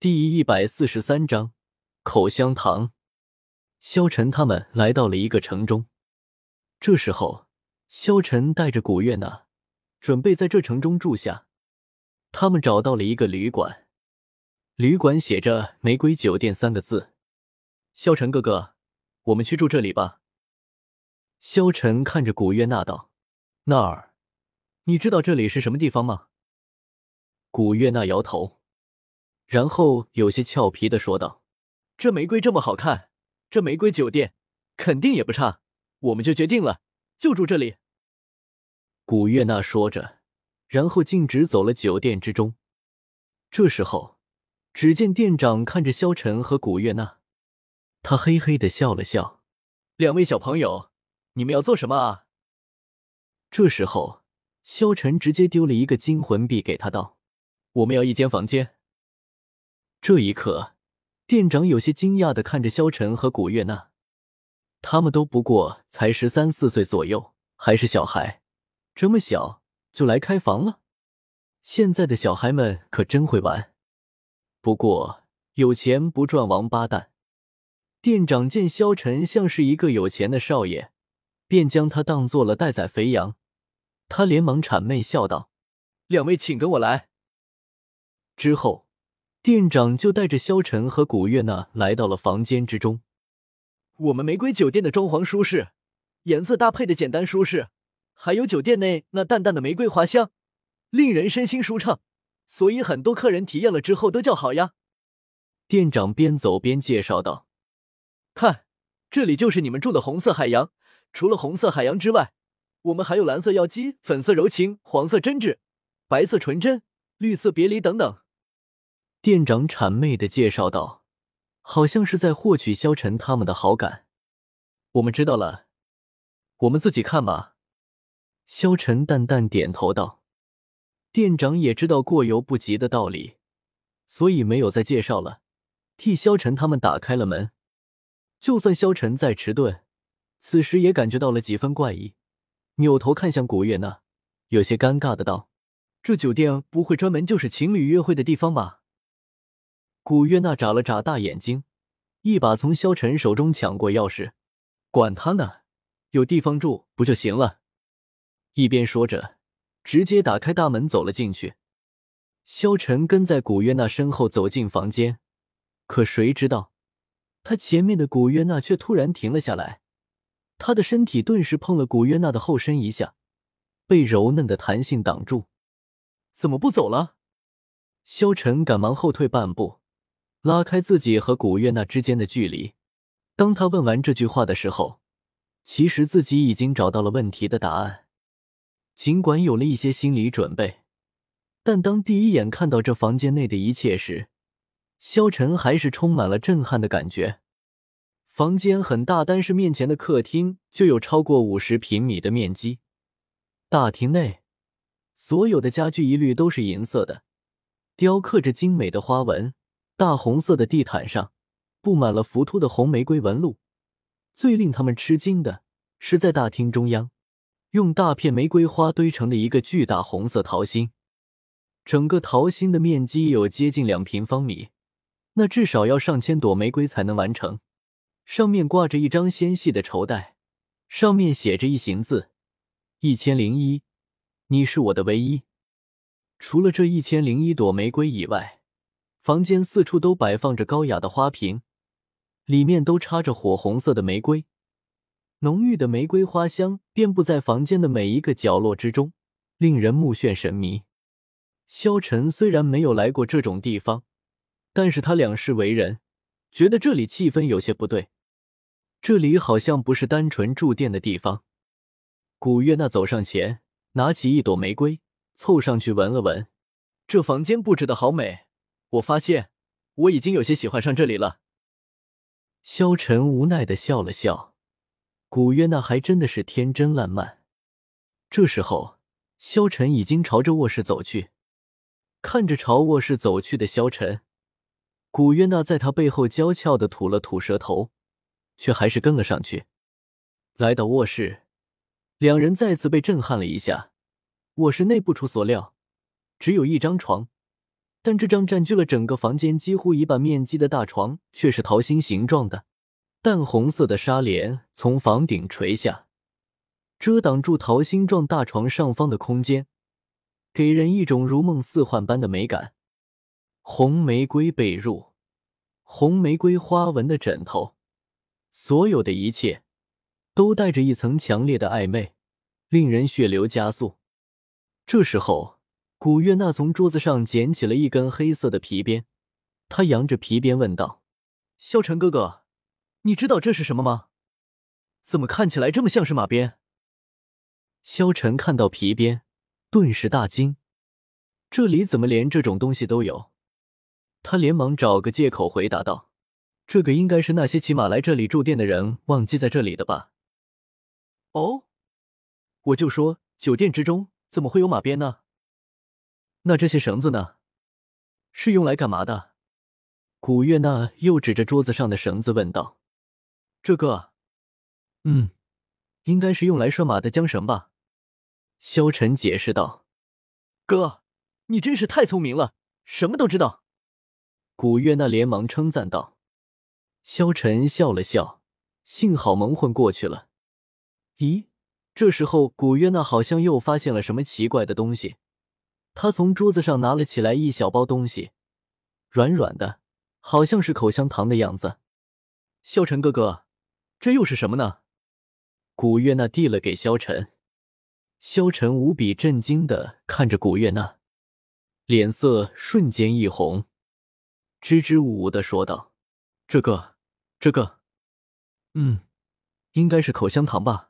第一百四十三章口香糖。萧晨他们来到了一个城中，这时候，萧晨带着古月娜准备在这城中住下。他们找到了一个旅馆，旅馆写着“玫瑰酒店”三个字。萧晨哥哥，我们去住这里吧。萧晨看着古月娜道：“那儿，你知道这里是什么地方吗？”古月娜摇头。然后有些俏皮的说道：“这玫瑰这么好看，这玫瑰酒店肯定也不差，我们就决定了，就住这里。”古月娜说着，然后径直走了酒店之中。这时候，只见店长看着萧晨和古月娜，他嘿嘿的笑了笑：“两位小朋友，你们要做什么啊？”这时候，萧晨直接丢了一个金魂币给他，道：“我们要一间房间。”这一刻，店长有些惊讶的看着萧晨和古月娜，他们都不过才十三四岁左右，还是小孩，这么小就来开房了。现在的小孩们可真会玩。不过有钱不赚王八蛋。店长见萧晨像是一个有钱的少爷，便将他当做了待宰肥羊。他连忙谄媚笑道：“两位请跟我来。”之后。店长就带着萧晨和古月娜来到了房间之中。我们玫瑰酒店的装潢舒适，颜色搭配的简单舒适，还有酒店内那淡淡的玫瑰花香，令人身心舒畅。所以很多客人体验了之后都叫好呀。店长边走边介绍道：“看，这里就是你们住的红色海洋。除了红色海洋之外，我们还有蓝色妖姬、粉色柔情、黄色真挚、白色纯真、绿色别离等等。”店长谄媚的介绍道，好像是在获取萧晨他们的好感。我们知道了，我们自己看吧。萧晨淡淡点头道。店长也知道过犹不及的道理，所以没有再介绍了，替萧晨他们打开了门。就算萧晨再迟钝，此时也感觉到了几分怪异，扭头看向古月娜，有些尴尬的道：“这酒店不会专门就是情侣约会的地方吧？”古月娜眨了眨大眼睛，一把从萧晨手中抢过钥匙，管他呢，有地方住不就行了？一边说着，直接打开大门走了进去。萧晨跟在古月娜身后走进房间，可谁知道，他前面的古月娜却突然停了下来，他的身体顿时碰了古月娜的后身一下，被柔嫩的弹性挡住。怎么不走了？萧晨赶忙后退半步。拉开自己和古月娜之间的距离。当他问完这句话的时候，其实自己已经找到了问题的答案。尽管有了一些心理准备，但当第一眼看到这房间内的一切时，萧晨还是充满了震撼的感觉。房间很大，但是面前的客厅就有超过五十平米的面积。大厅内所有的家具一律都是银色的，雕刻着精美的花纹。大红色的地毯上布满了浮凸的红玫瑰纹路。最令他们吃惊的是，在大厅中央，用大片玫瑰花堆成的一个巨大红色桃心。整个桃心的面积有接近两平方米，那至少要上千朵玫瑰才能完成。上面挂着一张纤细的绸带，上面写着一行字：“一千零一，你是我的唯一。”除了这一千零一朵玫瑰以外，房间四处都摆放着高雅的花瓶，里面都插着火红色的玫瑰，浓郁的玫瑰花香遍布在房间的每一个角落之中，令人目眩神迷。萧晨虽然没有来过这种地方，但是他两世为人，觉得这里气氛有些不对，这里好像不是单纯住店的地方。古月娜走上前，拿起一朵玫瑰，凑上去闻了闻，这房间布置的好美。我发现我已经有些喜欢上这里了。萧晨无奈的笑了笑，古约娜还真的是天真烂漫。这时候，萧晨已经朝着卧室走去，看着朝卧室走去的萧晨，古约娜在他背后娇俏的吐了吐舌头，却还是跟了上去。来到卧室，两人再次被震撼了一下。卧室内不出所料，只有一张床。但这张占据了整个房间几乎一半面积的大床却是桃心形状的，淡红色的纱帘从房顶垂下，遮挡住桃心状大床上方的空间，给人一种如梦似幻般的美感。红玫瑰被褥，红玫瑰花纹的枕头，所有的一切都带着一层强烈的暧昧，令人血流加速。这时候。古月娜从桌子上捡起了一根黑色的皮鞭，她扬着皮鞭问道：“萧晨哥哥，你知道这是什么吗？怎么看起来这么像是马鞭？”萧晨看到皮鞭，顿时大惊：“这里怎么连这种东西都有？”他连忙找个借口回答道：“这个应该是那些骑马来这里住店的人忘记在这里的吧？”“哦，我就说酒店之中怎么会有马鞭呢？”那这些绳子呢？是用来干嘛的？古月娜又指着桌子上的绳子问道：“这个，嗯，应该是用来拴马的缰绳吧？”萧晨解释道：“哥，你真是太聪明了，什么都知道。”古月娜连忙称赞道。萧晨笑了笑，幸好蒙混过去了。咦，这时候古月娜好像又发现了什么奇怪的东西。他从桌子上拿了起来一小包东西，软软的，好像是口香糖的样子。萧晨哥哥，这又是什么呢？古月娜递了给萧晨。萧晨无比震惊的看着古月娜，脸色瞬间一红，支支吾吾的说道：“这个，这个，嗯，应该是口香糖吧。”